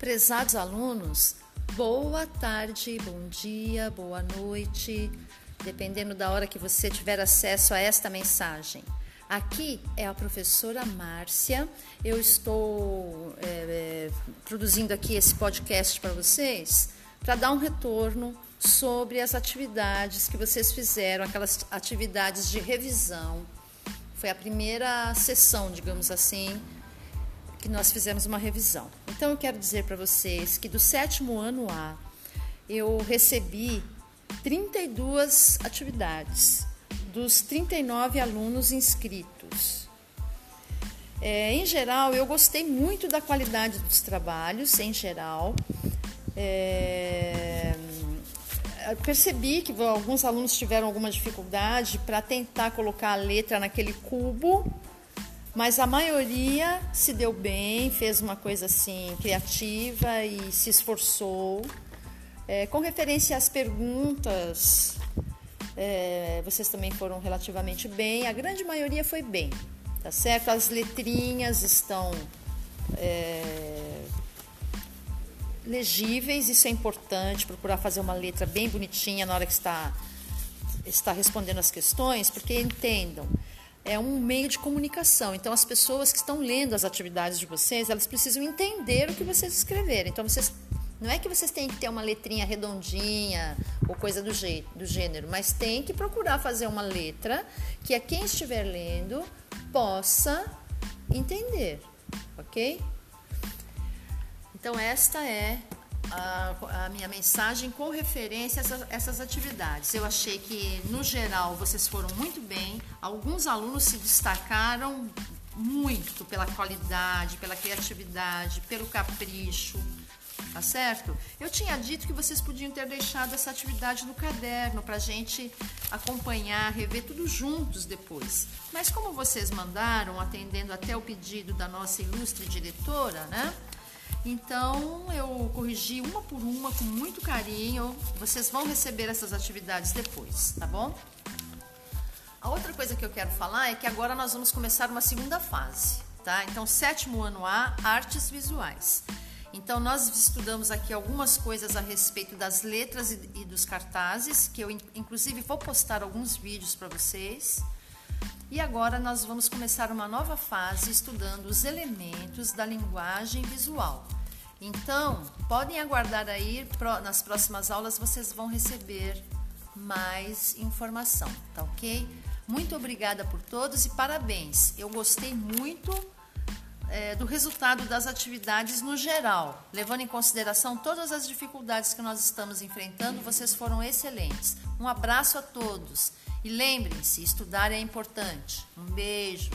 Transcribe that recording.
Prezados alunos, boa tarde, bom dia, boa noite, dependendo da hora que você tiver acesso a esta mensagem. Aqui é a professora Márcia. Eu estou é, é, produzindo aqui esse podcast para vocês para dar um retorno sobre as atividades que vocês fizeram, aquelas atividades de revisão. Foi a primeira sessão, digamos assim, que nós fizemos uma revisão. Então eu quero dizer para vocês que do sétimo ano A eu recebi 32 atividades dos 39 alunos inscritos. É, em geral, eu gostei muito da qualidade dos trabalhos, em geral. É, percebi que alguns alunos tiveram alguma dificuldade para tentar colocar a letra naquele cubo mas a maioria se deu bem, fez uma coisa assim criativa e se esforçou. É, com referência às perguntas, é, vocês também foram relativamente bem. A grande maioria foi bem, tá certo? As letrinhas estão é, legíveis, isso é importante. Procurar fazer uma letra bem bonitinha na hora que está está respondendo as questões, porque entendam é um meio de comunicação. Então, as pessoas que estão lendo as atividades de vocês, elas precisam entender o que vocês escreveram. Então, vocês não é que vocês têm que ter uma letrinha redondinha ou coisa do, jeito, do gênero, mas tem que procurar fazer uma letra que a quem estiver lendo possa entender, ok? Então, esta é a, a, minha mensagem com referência a essas, essas atividades. Eu achei que, no geral, vocês foram muito bem. Alguns alunos se destacaram muito pela qualidade, pela criatividade, pelo capricho, tá certo? Eu tinha dito que vocês podiam ter deixado essa atividade no caderno para a gente acompanhar, rever tudo juntos depois. Mas como vocês mandaram, atendendo até o pedido da nossa ilustre diretora, né? Então eu corrigi uma por uma com muito carinho. Vocês vão receber essas atividades depois, tá bom? A outra coisa que eu quero falar é que agora nós vamos começar uma segunda fase, tá? Então, sétimo ano A, artes visuais. Então, nós estudamos aqui algumas coisas a respeito das letras e dos cartazes, que eu inclusive vou postar alguns vídeos para vocês. E agora nós vamos começar uma nova fase estudando os elementos da linguagem visual. Então, podem aguardar aí, nas próximas aulas vocês vão receber mais informação, tá ok? Muito obrigada por todos e parabéns. Eu gostei muito é, do resultado das atividades no geral, levando em consideração todas as dificuldades que nós estamos enfrentando, vocês foram excelentes. Um abraço a todos. E lembrem-se, estudar é importante. Um beijo.